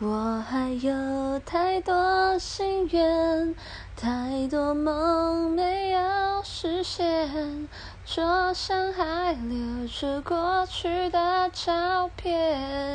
我还有太多心愿太多梦没有实现桌上还留着过去的照片。